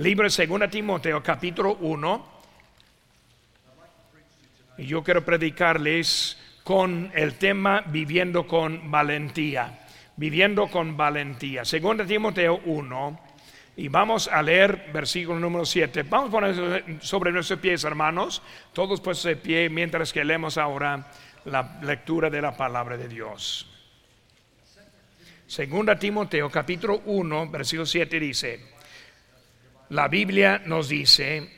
libro de 2 Timoteo, capítulo 1. Y yo quiero predicarles con el tema viviendo con valentía. Viviendo con valentía. 2 Timoteo 1. Y vamos a leer versículo número 7. Vamos a poner sobre nuestros pies, hermanos. Todos pues de pie mientras que leemos ahora la lectura de la palabra de Dios. Segunda Timoteo capítulo 1, versículo 7 dice, la Biblia nos dice,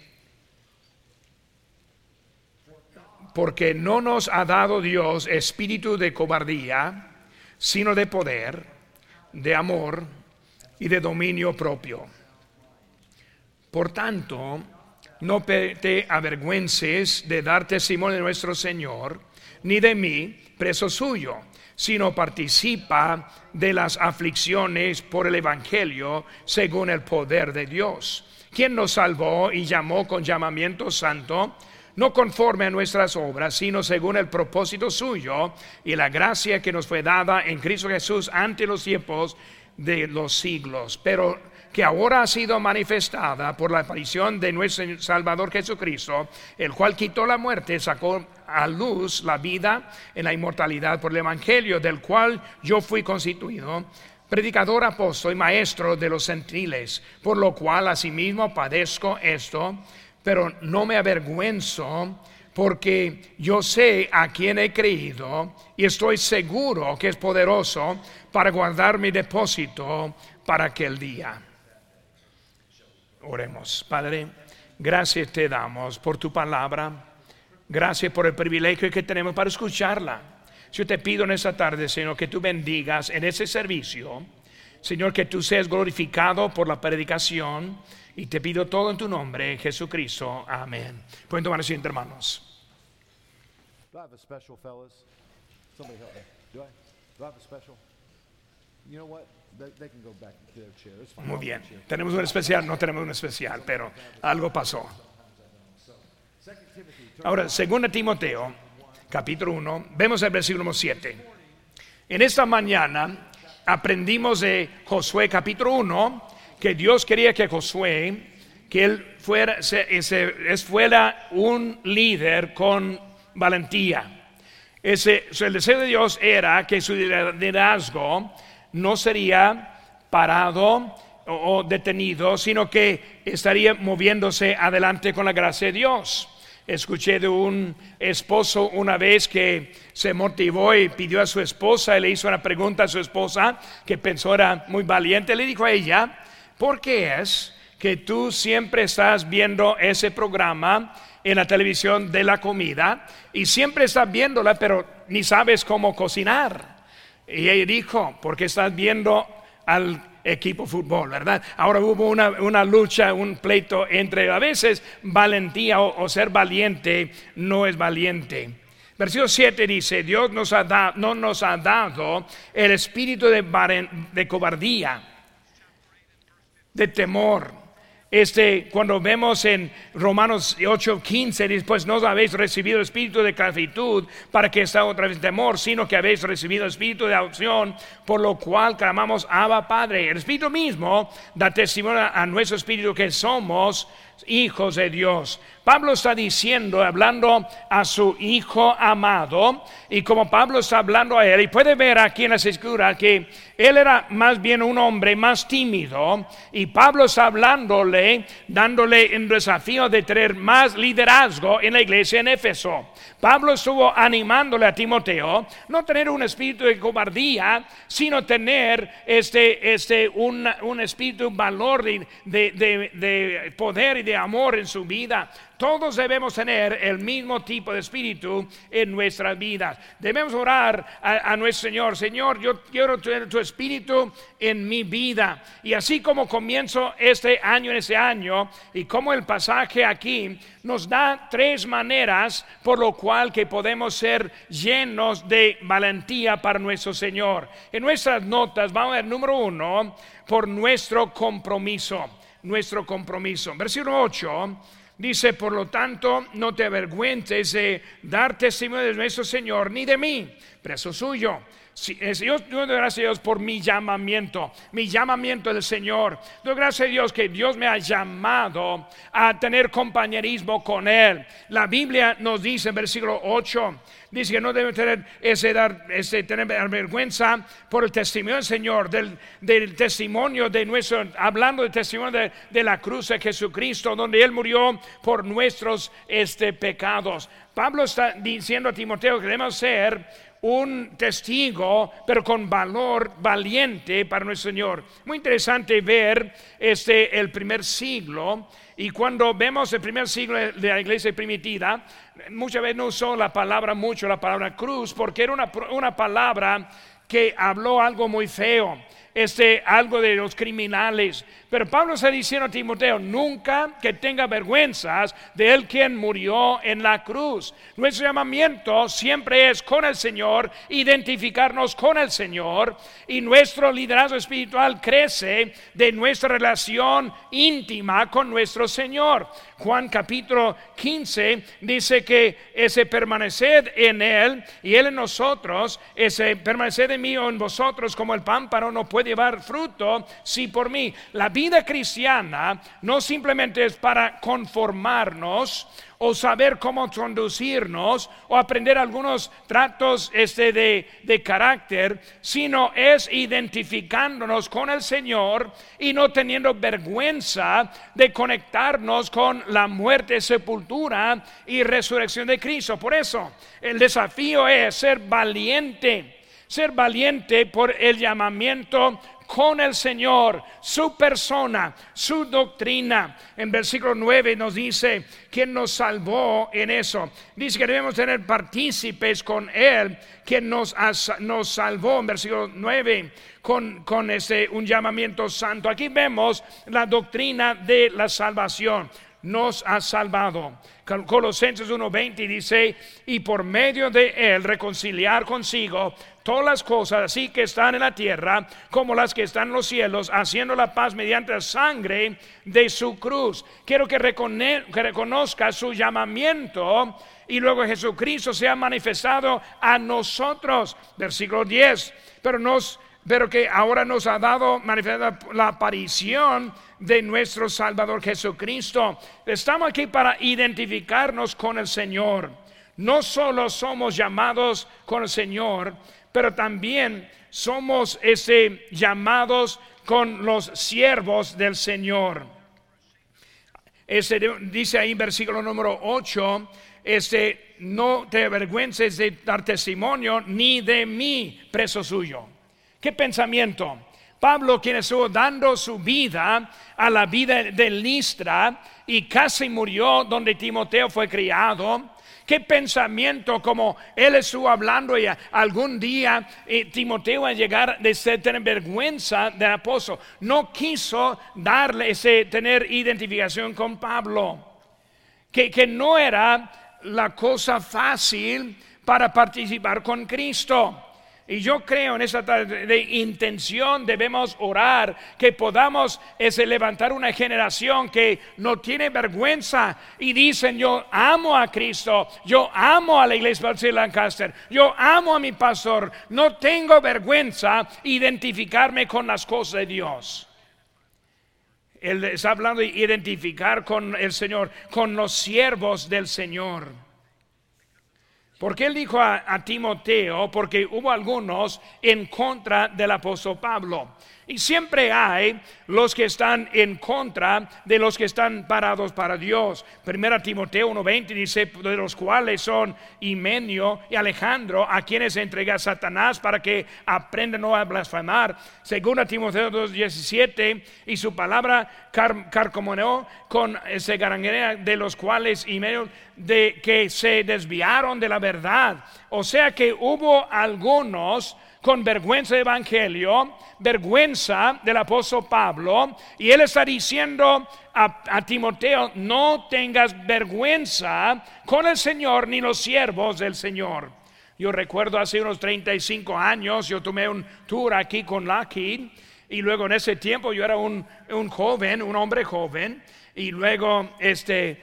porque no nos ha dado Dios espíritu de cobardía, sino de poder, de amor y de dominio propio. Por tanto, no te avergüences de dar testimonio de nuestro Señor, ni de mí, preso suyo, sino participa de las aflicciones por el Evangelio según el poder de Dios, quien nos salvó y llamó con llamamiento santo, no conforme a nuestras obras, sino según el propósito suyo y la gracia que nos fue dada en Cristo Jesús ante los tiempos de los siglos, pero que ahora ha sido manifestada por la aparición de nuestro Salvador Jesucristo, el cual quitó la muerte, sacó a luz la vida en la inmortalidad por el Evangelio, del cual yo fui constituido predicador, apóstol y maestro de los gentiles, por lo cual asimismo padezco esto, pero no me avergüenzo porque yo sé a quién he creído y estoy seguro que es poderoso para guardar mi depósito para aquel día. Oremos, Padre, gracias te damos por tu palabra, gracias por el privilegio que tenemos para escucharla. Yo te pido en esta tarde, Señor, que tú bendigas en ese servicio, Señor, que tú seas glorificado por la predicación y te pido todo en tu nombre, Jesucristo. Amén. Pueden tomar asiento, hermanos. Do I have a special, fellas? Somebody help me. Do I? Do I have a special? Muy bien. Tenemos un especial, no tenemos un especial, pero algo pasó. Ahora, según Timoteo, capítulo 1, vemos el versículo 7. En esta mañana aprendimos de Josué capítulo 1 que Dios quería que Josué, que él fuera, fuera un líder con valentía. Ese, el deseo de Dios era que su liderazgo no sería parado o, detenido, sino que estaría moviéndose adelante con la gracia de Dios. Escuché de un esposo una vez que se motivó y pidió a su esposa y le hizo una pregunta a su esposa que pensó era muy valiente. Le dijo a ella, ¿Por qué es que tú siempre estás viendo ese programa en la televisión de la comida y siempre estás viéndola, pero ni sabes cómo cocinar? Y ella dijo, porque estás viendo al equipo fútbol, ¿verdad? Ahora hubo una, lucha, un pleito entre a veces valentía o, ser valiente no es valiente. Versículo 7 dice, Dios nos ha no nos ha dado el espíritu de cobardía de temor. Este, cuando vemos en Romanos 8:15, después no habéis recibido el espíritu de clavitud para que está otra vez temor, sino que habéis recibido el espíritu de adopción, por lo cual clamamos Abba Padre. El espíritu mismo da testimonio a nuestro espíritu que somos hijos de Dios. Pablo está diciendo, hablando a su hijo amado, y como Pablo está hablando a él, y puede ver aquí en la escritura que él era más bien un hombre más tímido, y Pablo está hablándole, dándole un desafío de tener más liderazgo en la iglesia en Éfeso. Pablo estuvo animándole a Timoteo no tener un espíritu de cobardía, sino tener este, este, un, un espíritu, un valor de, de, de poder y de amor en su vida. Todos debemos tener el mismo tipo de espíritu en nuestras vidas. Debemos orar a, nuestro Señor. Señor, yo quiero tener tu espíritu en mi vida. Y así como comienzo este año en ese año y como el pasaje aquí nos da tres maneras por lo cual que podemos ser llenos de valentía para nuestro Señor. En nuestras notas vamos a ver número uno por nuestro compromiso. Nuestro compromiso. Versículo 8 Dice, por lo tanto, no te avergüentes de dar testimonio de nuestro Señor, ni de mí, preso suyo, Sí, yo doy gracias a Dios por mi llamamiento, mi llamamiento del Señor. Doy gracias a Dios que Dios me ha llamado a tener compañerismo con Él. La Biblia nos dice en versículo 8, dice que no debe tener ese, dar, ese tener vergüenza por el testimonio del Señor, del, del testimonio de nuestro, hablando del testimonio de, de, la cruz de Jesucristo, donde Él murió por nuestros este, pecados. Pablo está diciendo a Timoteo que debemos ser un testigo, pero con valor valiente para nuestro Señor. Muy interesante ver este el primer siglo y cuando vemos el primer siglo de la iglesia primitiva, muchas veces no usó la palabra mucho, la palabra cruz, porque era una, una palabra que habló algo muy feo este, algo de los criminales. Pero Pablo está diciendo a Timoteo, nunca que tenga vergüenzas de él quien murió en la cruz. Nuestro llamamiento siempre es con el Señor, identificarnos con el Señor y nuestro liderazgo espiritual crece de nuestra relación íntima con nuestro Señor. Juan capítulo 15 dice que ese permanecer en Él y Él en nosotros, ese permanecer en mí o en vosotros como el pámpano no puede llevar fruto si por mí. La vida cristiana no simplemente es para conformarnos o saber cómo conducirnos o aprender algunos tratos este de, de carácter, sino es identificándonos con el Señor y no teniendo vergüenza de conectarnos con la muerte, sepultura y resurrección de Cristo. Por eso el desafío es ser valiente ser valiente por el llamamiento con el Señor, su persona, su doctrina. En versículo 9 nos dice, quien nos salvó en eso. Dice que debemos tener partícipes con Él, quien nos, nos salvó en versículo 9 con, con ese, un llamamiento santo. Aquí vemos la doctrina de la salvación nos ha salvado. Colosenses 1:20 dice, y por medio de él reconciliar consigo todas las cosas, así que están en la tierra como las que están en los cielos, haciendo la paz mediante la sangre de su cruz. Quiero que, reconozca su llamamiento y luego Jesucristo se ha manifestado a nosotros. Versículo 10, pero nos pero que ahora nos ha dado manifestada la aparición de nuestro Salvador Jesucristo. Estamos aquí para identificarnos con el Señor. No solo somos llamados con el Señor, pero también somos ese, llamados con los siervos del Señor. Ese, dice ahí versículo número 8, este, no te avergüences de dar testimonio ni de mí, preso suyo. ¿Qué pensamiento? Pablo, quien estuvo dando su vida a la vida de Listra y casi murió donde Timoteo fue criado, qué pensamiento como él estuvo hablando y algún día eh, Timoteo a llegar de tener vergüenza del apóstol, no quiso darle ese tener identificación con Pablo, que, que no era la cosa fácil para participar con Cristo. Y yo creo en esa de intención debemos orar que podamos ese, levantar una generación que no tiene vergüenza y dicen yo amo a Cristo, yo amo a la iglesia de Lancaster, yo amo a mi pastor, no tengo vergüenza identificarme con las cosas de Dios. Él está hablando de identificar con el Señor, con los siervos del Señor. Porque él dijo a, a, Timoteo, porque hubo algunos en contra del apóstol Pablo. Y siempre hay los que están en contra de los que están parados para Dios. Primera Timoteo 1.20 dice, de los cuales son Himenio y Alejandro, a quienes entrega Satanás para que aprendan a blasfemar. Segunda Timoteo 2.17, y su palabra car con ese garanguea de los cuales Himenio, de que se desviaron de la verdad. O sea que hubo algunos con vergüenza de evangelio, vergüenza del apóstol Pablo, y él está diciendo a, Timoteo, no tengas vergüenza con el Señor ni los siervos del Señor. Yo recuerdo hace unos 35 años, yo tomé un tour aquí con Lucky, y luego en ese tiempo yo era un, un joven, un hombre joven, y luego este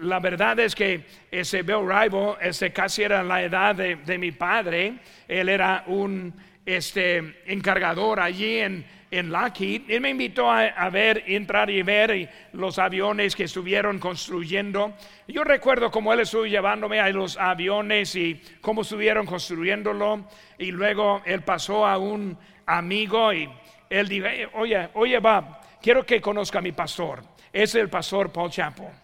la verdad es que ese Bill Rival, ese casi era la edad de, mi padre, él era un este, encargador allí en, en Lockheed. Él me invitó a, ver, entrar y ver los aviones que estuvieron construyendo. Yo recuerdo cómo él estuvo llevándome a los aviones y cómo estuvieron construyéndolo. Y luego él pasó a un amigo y él dijo, oye, oye, va, quiero que conozca a mi pastor. Es el pastor Paul Chapo.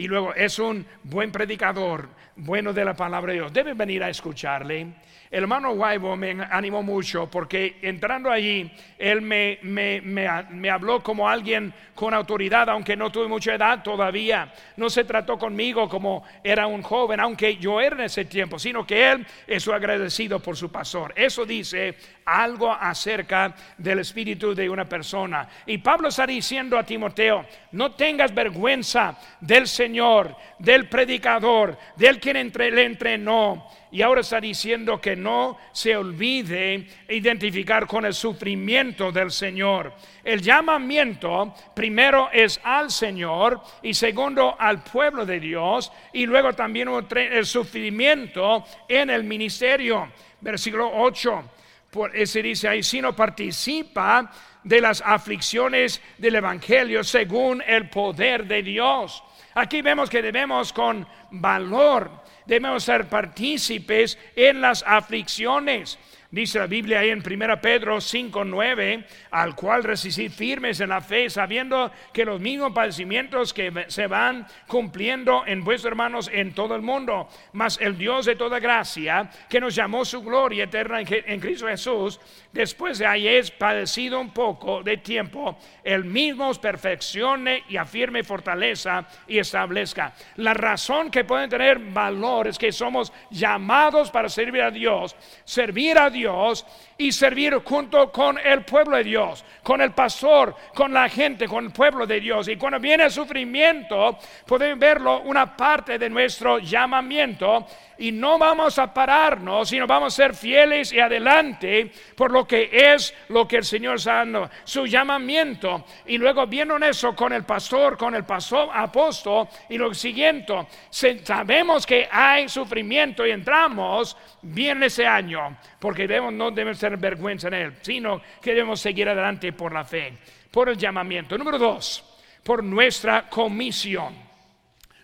Y luego es un buen predicador, bueno de la palabra de Dios. Debe venir a escucharle. El hermano Waibo me animó mucho porque entrando allí, él me, me, me, habló como alguien con autoridad, aunque no tuve mucha edad todavía. No se trató conmigo como era un joven, aunque yo era en ese tiempo, sino que él es agradecido por su pastor. Eso dice algo acerca del espíritu de una persona. Y Pablo está diciendo a Timoteo, no tengas vergüenza del Señor, del predicador, del quien entre, le entrenó y ahora está diciendo que no se olvide identificar con el sufrimiento del Señor. El llamamiento primero es al Señor y segundo al pueblo de Dios y luego también el sufrimiento en el ministerio. Versículo 8. Por ese dice ahí, si no participa de las aflicciones del Evangelio según el poder de Dios. Aquí vemos que debemos con valor debemos ser partícipes en las aflicciones. Dice la Biblia ahí en 1 Pedro 5:9, al cual resistir firmes en la fe, sabiendo que los mismos padecimientos que se van cumpliendo en vuestros hermanos en todo el mundo, mas el Dios de toda gracia, que nos llamó su gloria eterna en Cristo Jesús, después de hayáis padecido un poco de tiempo, el mismo os perfeccione y afirme fortaleza y establezca. La razón que pueden tener valor es que somos llamados para servir a Dios, servir a Dios Dios y servir junto con el pueblo de Dios, con el pastor, con la gente, con el pueblo de Dios. Y cuando viene el sufrimiento, podemos verlo una parte de nuestro llamamiento y no vamos a pararnos, sino vamos a ser fieles y adelante por lo que es lo que el Señor está dando, su llamamiento. Y luego viendo eso con el pastor, con el pastor apóstol y lo siguiente, sabemos que hay sufrimiento y entramos bien ese año, porque debemos, no debemos vergüenza en él, sino que debemos seguir adelante por la fe, por el llamamiento. Número dos, por nuestra comisión.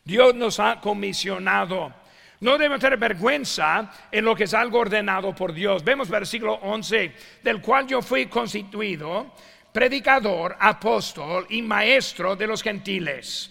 Dios nos ha comisionado. No debemos tener vergüenza en lo que es algo ordenado por Dios. Vemos versículo 11, del cual yo fui constituido predicador, apóstol y maestro de los gentiles.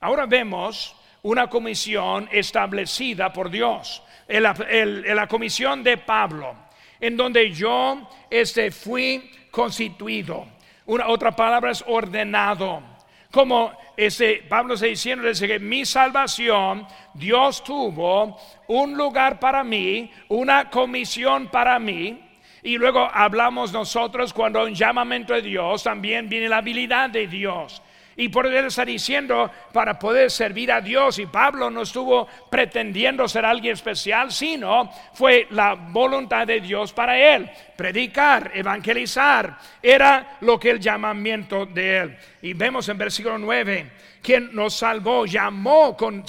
Ahora vemos una comisión establecida por Dios la, comisión de Pablo, en donde yo este, fui constituido. Una otra palabra es ordenado. Como ese Pablo está diciendo desde que mi salvación, Dios tuvo un lugar para mí, una comisión para mí. Y luego hablamos nosotros cuando un llamamiento de Dios, también viene la habilidad de Dios. Y por él está diciendo para poder servir a Dios. Y Pablo no estuvo pretendiendo ser alguien especial, sino fue la voluntad de Dios para él. Predicar, evangelizar, era lo que el llamamiento de él. Y vemos en versículo 9, quien nos salvó, llamó con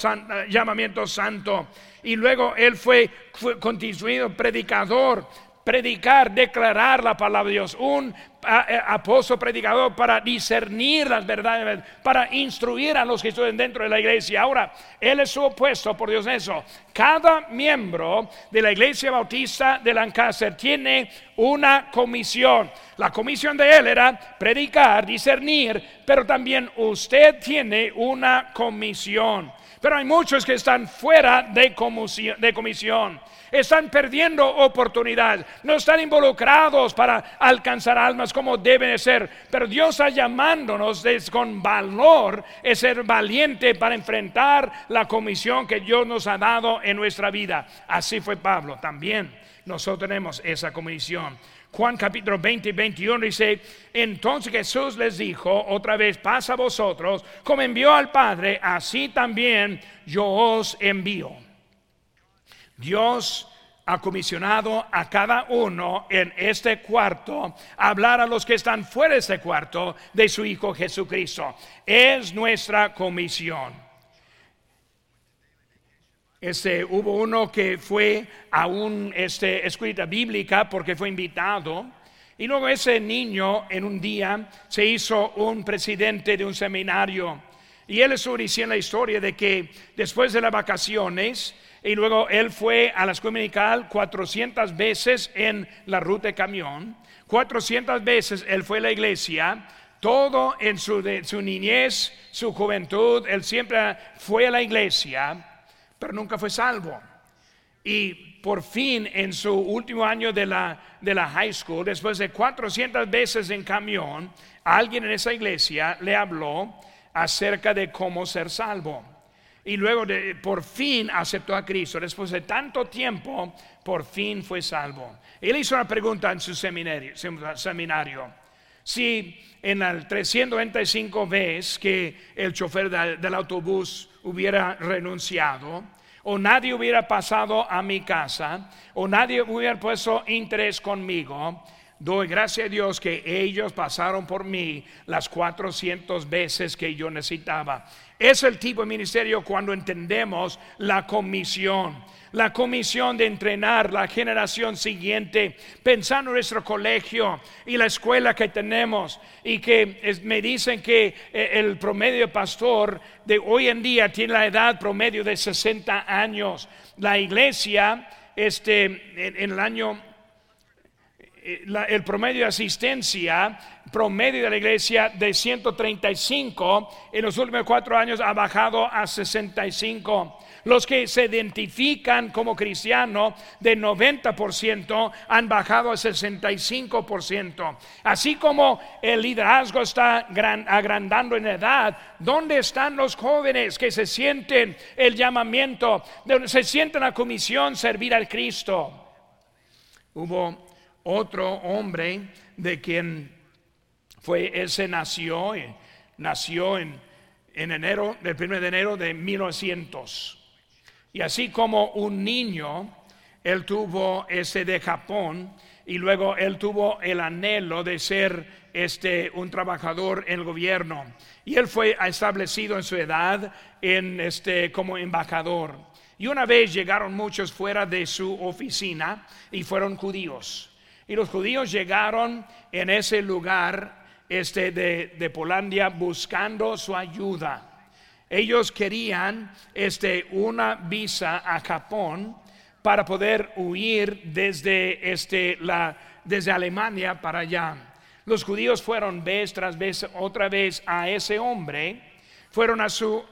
llamamiento santo. Y luego él fue, fue constituido predicador predicar, declarar la palabra de Dios, un eh, apóstol predicador para discernir las verdades, para instruir a los que están dentro de la iglesia. Ahora, él es opuesto por Dios eso. Cada miembro de la iglesia bautista de Lancaster tiene una comisión. La comisión de él era predicar, discernir, pero también usted tiene una comisión. Pero hay muchos que están fuera de comisión están perdiendo oportunidad, no están involucrados para alcanzar almas como deben ser. Pero Dios está llamándonos con valor, es ser valiente para enfrentar la comisión que Dios nos ha dado en nuestra vida. Así fue Pablo también. Nosotros tenemos esa comisión. Juan capítulo 20 y 21 dice, entonces Jesús les dijo otra vez, pasa a vosotros, como envió al Padre, así también yo os envío. Dios ha comisionado a cada uno en este cuarto a hablar a los que están fuera de este cuarto de su Hijo Jesucristo. Es nuestra comisión. Este, hubo uno que fue a una este, escuela bíblica porque fue invitado. Y luego ese niño en un día se hizo un presidente de un seminario. Y él estuvo diciendo la historia de que después de las vacaciones, y luego él fue a la escuela dominical 400 veces en la ruta de camión, 400 veces él fue a la iglesia, todo en su, su niñez, su juventud, él siempre fue a la iglesia pero nunca fue salvo. Y por fin en su último año de la, de la high school, después de 400 veces en camión, alguien en esa iglesia le habló acerca de cómo ser salvo. Y luego por fin aceptó a Cristo. Después de tanto tiempo, por fin fue salvo. Él hizo una pregunta en su seminario. Si en el 395 veces que el chofer del autobús hubiera renunciado, o nadie hubiera pasado a mi casa, o nadie hubiera puesto interés conmigo, doy gracias a Dios que ellos pasaron por mí las 400 veces que yo necesitaba. Es el tipo de ministerio cuando entendemos la comisión la comisión de entrenar la generación siguiente, pensando en nuestro colegio y la escuela que tenemos y que me dicen que eh, el promedio pastor de hoy en día tiene la edad promedio de 60 años. La iglesia, este, en, el año eh, el promedio de asistencia, promedio de la iglesia de 135, en los últimos cuatro años ha bajado a 65. Los que se identifican como cristianos de 90% han bajado a 65%. Así como el liderazgo está agrandando en edad, ¿dónde están los jóvenes que se sienten el llamamiento, se sienten la comisión servir al Cristo? Hubo otro hombre de quien fue, ese nació, eh, nació en, en enero, del 1 de enero de 1900. Y así como un niño, él tuvo ese de Japón y luego él tuvo el anhelo de ser este un trabajador en el gobierno y él fue establecido en su edad en este como embajador. Y una vez llegaron muchos fuera de su oficina y fueron judíos. Y los judíos llegaron en ese lugar este de, de Polandia buscando su ayuda ellos querían este, una visa a Japón para poder huir desde, este, la, desde Alemania para allá. Los judíos fueron vez tras vez otra vez a ese hombre, fueron a su,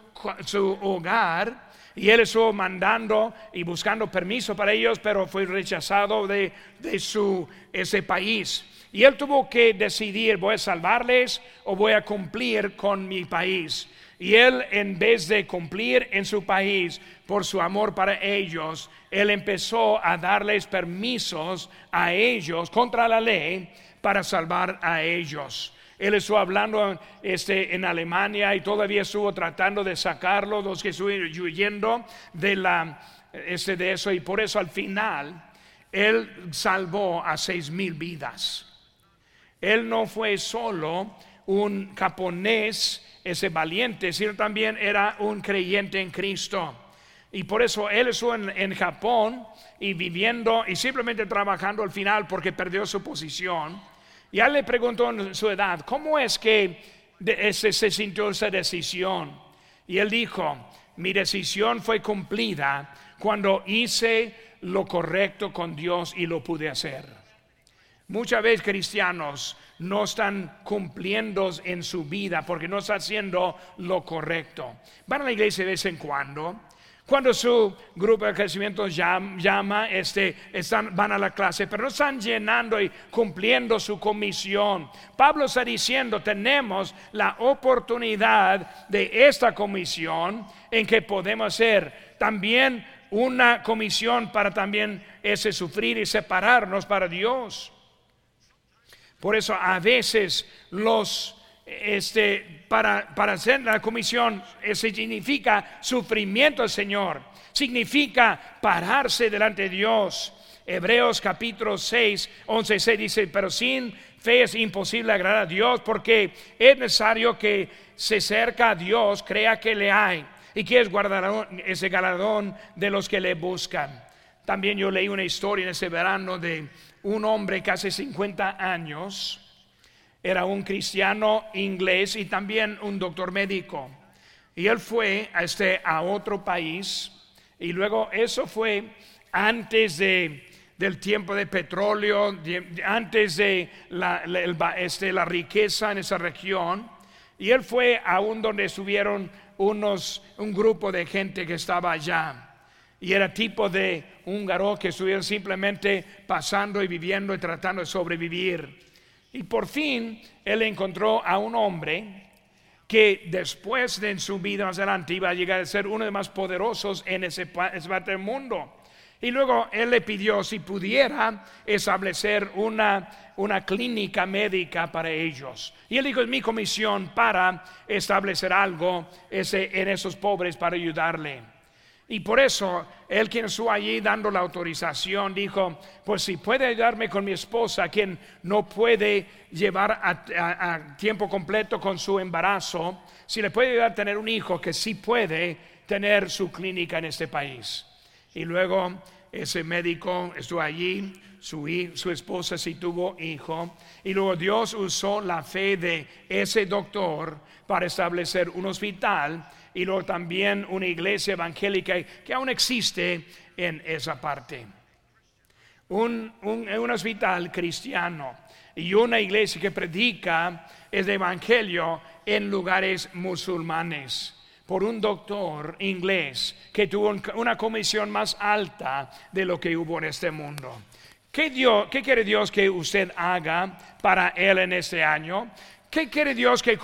su hogar y él estuvo mandando y buscando permiso para ellos, pero fue rechazado de, de su, ese país. Y él tuvo que decidir, voy a salvarles o voy a cumplir con mi país. Y él, en vez de cumplir en su país por su amor para ellos, él empezó a darles permisos a ellos contra la ley para salvar a ellos. Él estuvo hablando este, en Alemania y todavía estuvo tratando de sacarlo, los que estuvieron huyendo de, la, este, de eso. Y por eso al final, él salvó a seis mil vidas. Él no fue solo un japonés ese valiente, sino también era un creyente en Cristo. Y por eso él estuvo en, Japón y viviendo y simplemente trabajando al final porque perdió su posición. Y él le preguntó en su edad, ¿cómo es que se sintió esa decisión? Y él dijo, mi decisión fue cumplida cuando hice lo correcto con Dios y lo pude hacer. Muchas veces cristianos no están cumpliendo en su vida porque no están haciendo lo correcto. Van a la iglesia de vez en cuando. Cuando su grupo de crecimiento llama, este, están, van a la clase, pero no están llenando y cumpliendo su comisión. Pablo está diciendo, tenemos la oportunidad de esta comisión en que podemos hacer también una comisión para también ese sufrir y separarnos para Dios. Por eso a veces los este, para, para hacer la comisión, eso significa sufrimiento al Señor, significa pararse delante de Dios. Hebreos capítulo 6, 11, 6 dice, pero sin fe es imposible agradar a Dios porque es necesario que se acerca a Dios, crea que le hay y que es guardar ese galardón de los que le buscan. También yo leí una historia en ese verano de un hombre que hace 50 años era un cristiano inglés y también un doctor médico. Y él fue a, este, a otro país y luego eso fue antes de, del tiempo de petróleo, antes de la, este, la riqueza en esa región. Y él fue aún donde estuvieron unos, un grupo de gente que estaba allá. Y era tipo de húngaro que estuvieron simplemente pasando y viviendo y tratando de sobrevivir. Y por fin él encontró a un hombre que después de en su vida más adelante iba a llegar a ser uno de los más poderosos en ese parte del mundo. Y luego él le pidió si pudiera establecer una, una clínica médica para ellos. Y él dijo, es mi comisión para establecer algo en esos pobres para ayudarle. Y por eso él quien estuvo allí dando la autorización dijo, pues si puede ayudarme con mi esposa, quien no puede llevar a, tiempo completo con su embarazo, si le puede ayudar a tener un hijo que sí puede tener su clínica en este país. Y luego ese médico estuvo allí, su, su esposa sí tuvo hijo, y luego Dios usó la fe de ese doctor para establecer un hospital y luego también una iglesia evangélica que aún existe en esa parte. Un, un, hospital cristiano y una iglesia que predica el evangelio en lugares musulmanes por un doctor inglés que tuvo una comisión más alta de lo que hubo en este mundo. ¿Qué, Dios, ¿Qué quiere Dios que usted haga para Él en este año? ¿Qué quiere Dios que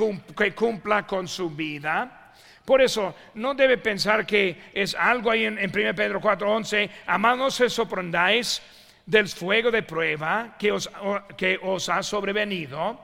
cumpla con su vida? Por eso no debe pensar que es algo ahí en, 1 Pedro 4:11, amados, no se sorprendáis del fuego de prueba que os, que os ha sobrevenido.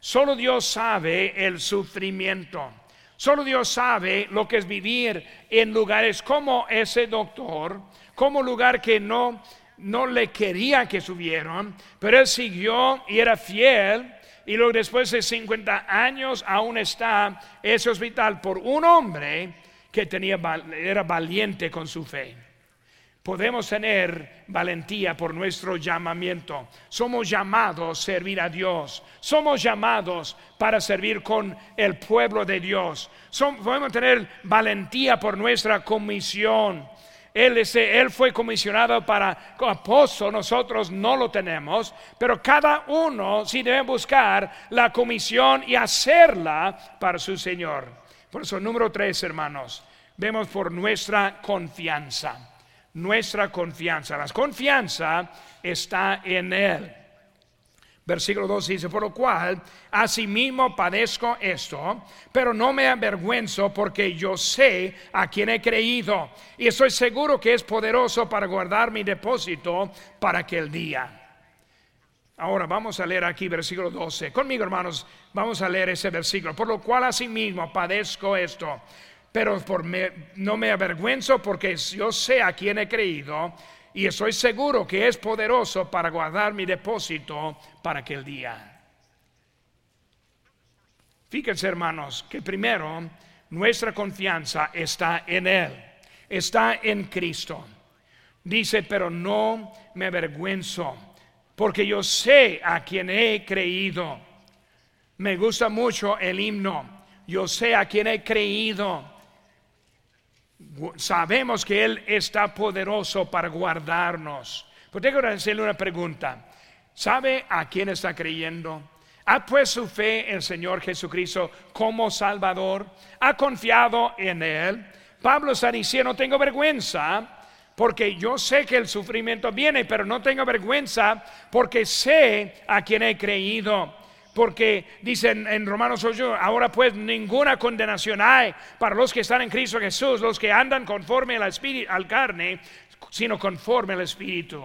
Solo Dios sabe el sufrimiento. Solo Dios sabe lo que es vivir en lugares como ese doctor, como lugar que no, no le quería que subieran, pero él siguió y era fiel y luego después de 50 años aún está ese hospital por un hombre que tenía, era valiente con su fe. Podemos tener valentía por nuestro llamamiento. Somos llamados a servir a Dios. Somos llamados para servir con el pueblo de Dios. podemos tener valentía por nuestra comisión. Él, él fue comisionado para apóstol, nosotros no lo tenemos, pero cada uno sí debe buscar la comisión y hacerla para su Señor. Por eso, número tres, hermanos, vemos por nuestra confianza. Nuestra confianza. La confianza está en Él. Versículo 2 dice, por lo cual, asimismo padezco esto, pero no me avergüenzo porque yo sé a quien he creído y estoy seguro que es poderoso para guardar mi depósito para aquel día. Ahora vamos a leer aquí versículo 12. Conmigo, hermanos, vamos a leer ese versículo. Por lo cual asimismo padezco esto, pero por no me avergüenzo porque yo sé a quien he creído y estoy seguro que es poderoso para guardar mi depósito para aquel día. Fíjense hermanos que primero nuestra confianza está en Él, está en Cristo. Dice, pero no me avergüenzo, porque yo sé a quien he creído. Me gusta mucho el himno, yo sé a quien he creído sabemos que Él está poderoso para guardarnos. Pero tengo que hacerle una pregunta. ¿Sabe a quién está creyendo? ¿Ha puesto su fe en el Señor Jesucristo como Salvador? ¿Ha confiado en Él? Pablo está diciendo, no tengo vergüenza porque yo sé que el sufrimiento viene, pero no tengo vergüenza porque sé a quien he creído porque dicen en Romanos 8, ahora pues ninguna condenación hay para los que están en Cristo Jesús, los que andan conforme al, espíritu, al carne, sino conforme al Espíritu.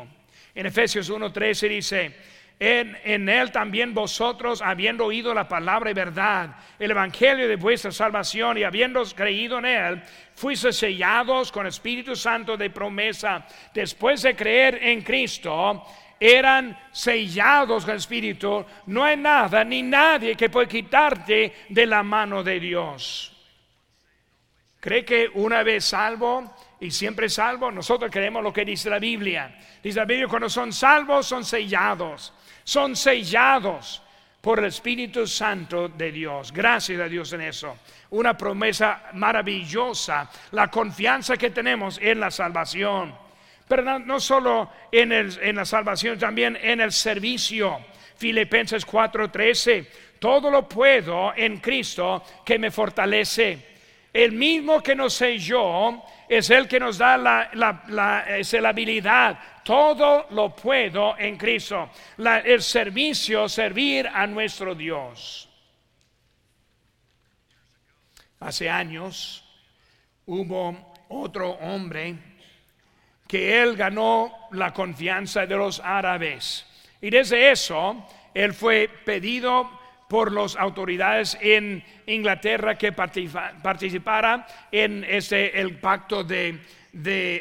En Efesios 1.13 dice, en, en, él también vosotros, habiendo oído la palabra y verdad, el evangelio de vuestra salvación y habiendo creído en él, fuiste sellados con Espíritu Santo de promesa, después de creer en Cristo, eran sellados el Espíritu, no hay nada ni nadie que pueda quitarte de la mano de Dios. ¿Cree que una vez salvo y siempre salvo? Nosotros creemos lo que dice la Biblia. Dice la Biblia, cuando son salvos son sellados. Son sellados por el Espíritu Santo de Dios. Gracias a Dios en eso. Una promesa maravillosa, la confianza que tenemos en la salvación. Pero no, solo en, en la salvación, también en el servicio. Filipenses 4:13, todo lo puedo en Cristo que me fortalece. El mismo que nos yo es el que nos da la, la, la, habilidad. Todo lo puedo en Cristo. el servicio, servir a nuestro Dios. Hace años hubo otro hombre que él ganó la confianza de los árabes. Y desde eso, él fue pedido por las autoridades en Inglaterra que participara en este, el pacto de,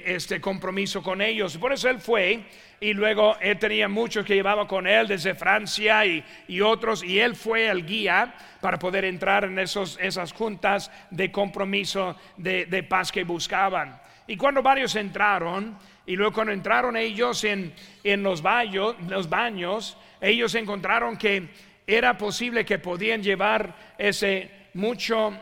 este compromiso con ellos. Por eso él fue y luego él tenía muchos que llevaba con él desde Francia y, otros y él fue el guía para poder entrar en esos, esas juntas de compromiso de, de paz que buscaban. Y cuando varios entraron, y luego cuando entraron ellos en, en los, baños, los baños, ellos encontraron que era posible que podían llevar ese mucho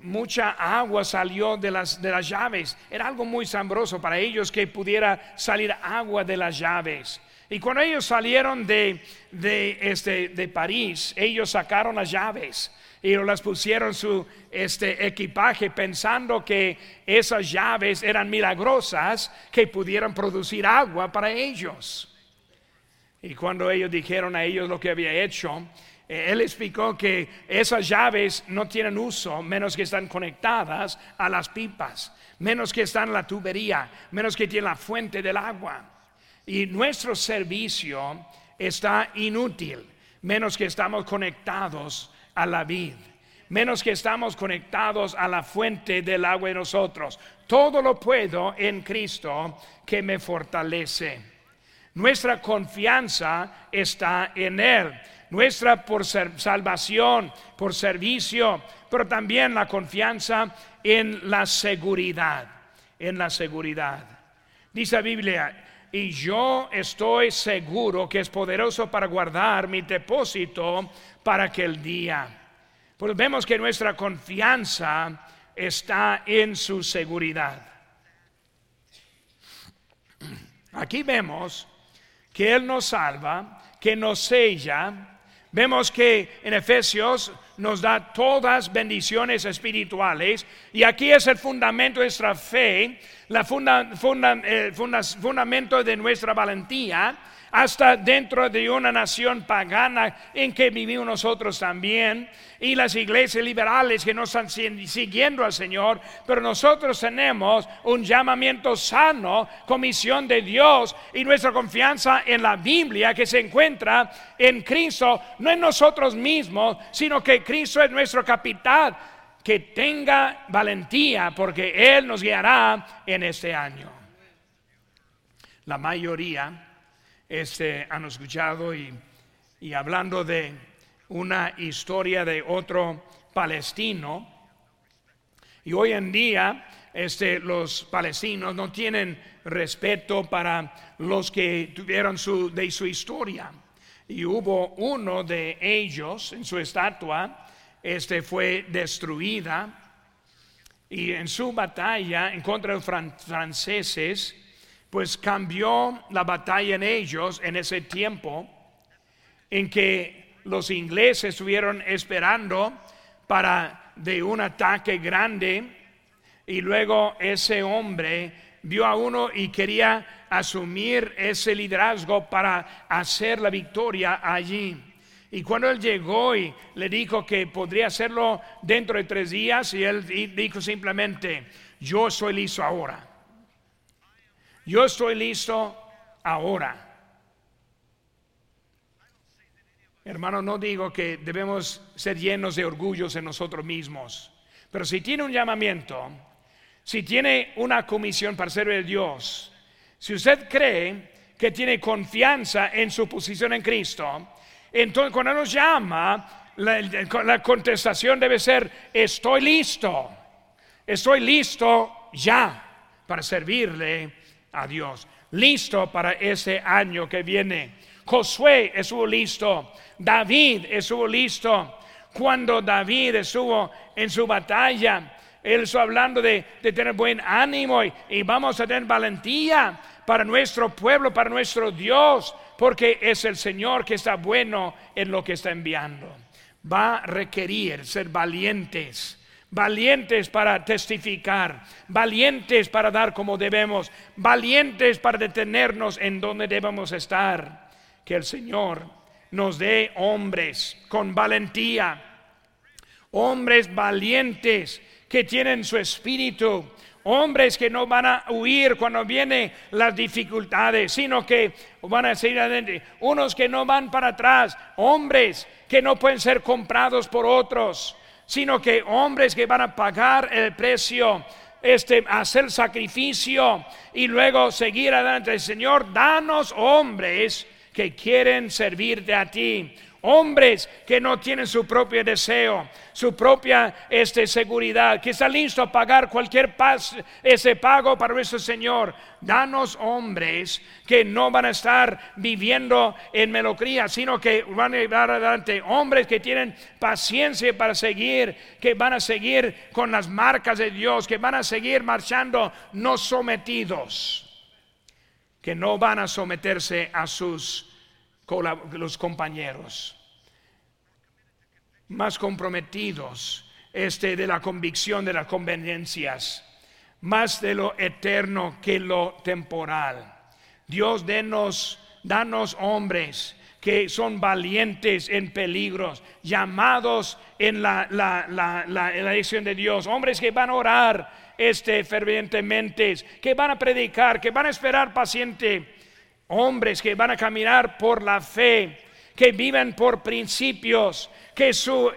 mucha agua salió de las, de las llaves. Era algo muy sabroso para ellos que pudiera salir agua de las llaves. Y cuando ellos salieron de, de, este, de París, ellos sacaron las llaves y las pusieron su este equipaje pensando que esas llaves eran milagrosas que pudieran producir agua para ellos. Y cuando ellos dijeron a ellos lo que había hecho, eh, él explicó que esas llaves no tienen uso menos que están conectadas a las pipas, menos que están en la tubería, menos que tienen la fuente del agua. Y nuestro servicio está inútil, menos que estamos conectados a la vid, menos que estamos conectados a la fuente del agua de nosotros. Todo lo puedo en Cristo que me fortalece. Nuestra confianza está en Él. Nuestra por salvación, por servicio, pero también la confianza en la seguridad. En la seguridad. Dice la Biblia, y yo estoy seguro que es poderoso para guardar mi depósito para aquel día. Pues vemos que nuestra confianza está en su seguridad. Aquí vemos que Él nos salva, que nos sella. Vemos que en Efesios nos da todas bendiciones espirituales. Y aquí es el fundamento de nuestra fe, la el fundamento de nuestra valentía hasta dentro de una nación pagana en que vivimos nosotros también, y las iglesias liberales que no están siguiendo al Señor, pero nosotros tenemos un llamamiento sano, comisión de Dios y nuestra confianza en la Biblia que se encuentra en Cristo, no en nosotros mismos, sino que Cristo es nuestro capital. Que tenga valentía porque Él nos guiará en este año. La mayoría este, han escuchado y, hablando de una historia de otro palestino. Y hoy en día este, los palestinos no tienen respeto para los que tuvieron su, de su historia. Y hubo uno de ellos en su estatua, este fue destruida. Y en su batalla en contra de los franceses, pues cambió la batalla en ellos en ese tiempo en que los ingleses estuvieron esperando para de un ataque grande y luego ese hombre vio a uno y quería asumir ese liderazgo para hacer la victoria allí. Y cuando él llegó y le dijo que podría hacerlo dentro de tres días, y él dijo simplemente, yo soy listo ahora. Yo estoy listo ahora. Hermano, no digo que debemos ser llenos de orgullos en nosotros mismos, pero si tiene un llamamiento, si tiene una comisión para servir a Dios, si usted cree que tiene confianza en su posición en Cristo, entonces cuando nos llama, la, la contestación debe ser, estoy listo. Estoy listo ya para servirle a Dios. Listo para ese año que viene. Josué estuvo listo. David estuvo listo. Cuando David estuvo en su batalla, él estuvo hablando de, tener buen ánimo y vamos a tener valentía para nuestro pueblo, para nuestro Dios, porque es el Señor que está bueno en lo que está enviando. Va a requerir ser valientes valientes para testificar, valientes para dar como debemos, valientes para detenernos en donde debemos estar. Que el Señor nos dé hombres con valentía, hombres valientes que tienen su espíritu, hombres que no van a huir cuando vienen las dificultades, sino que van a seguir adelante, unos que no van para atrás, hombres que no pueden ser comprados por otros sino que hombres que van a pagar el precio, este, hacer sacrificio y luego seguir adelante. Señor, danos hombres que quieren servirte a ti hombres que no tienen su propio deseo, su propia este, seguridad, que están listos a pagar cualquier paz, ese pago para nuestro Señor. Danos hombres que no van a estar viviendo en melocría, sino que van a llevar adelante. Hombres que tienen paciencia para seguir, que van a seguir con las marcas de Dios, que van a seguir marchando no sometidos, que no van a someterse a sus los compañeros más comprometidos este de la convicción de las conveniencias, más de lo eterno que lo temporal. Dios denos, danos hombres que son valientes en peligros, llamados en la, la, la, la, elección de Dios, hombres que van a orar este fervientemente, que van a predicar, que van a esperar paciente hombres que van a caminar por la fe, que viven por principios, que su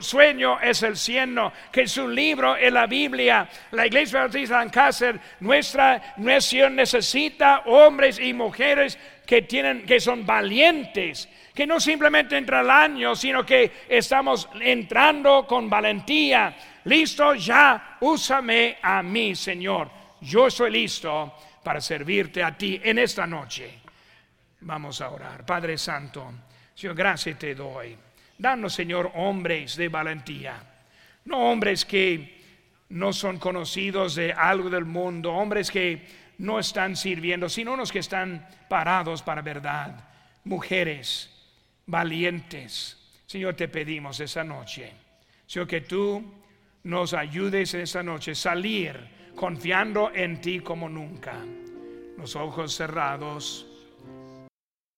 sueño es el cielo, que su libro es la Biblia. La iglesia bautista de Lancaster, nuestra nación necesita hombres y mujeres que tienen, que son valientes, que no simplemente entran al año, sino que estamos entrando con valentía. Listo, ya, úsame a mí, Señor. Yo estoy listo para servirte a ti en esta noche. Vamos a orar. Padre Santo, Señor, gracias te doy. Danos, Señor, hombres de valentía. No hombres que no son conocidos de algo del mundo, hombres que no están sirviendo, sino unos que están parados para verdad. Mujeres valientes. Señor, te pedimos esa noche. Señor, que tú nos ayudes en esta noche a salir confiando en ti como nunca. Los ojos cerrados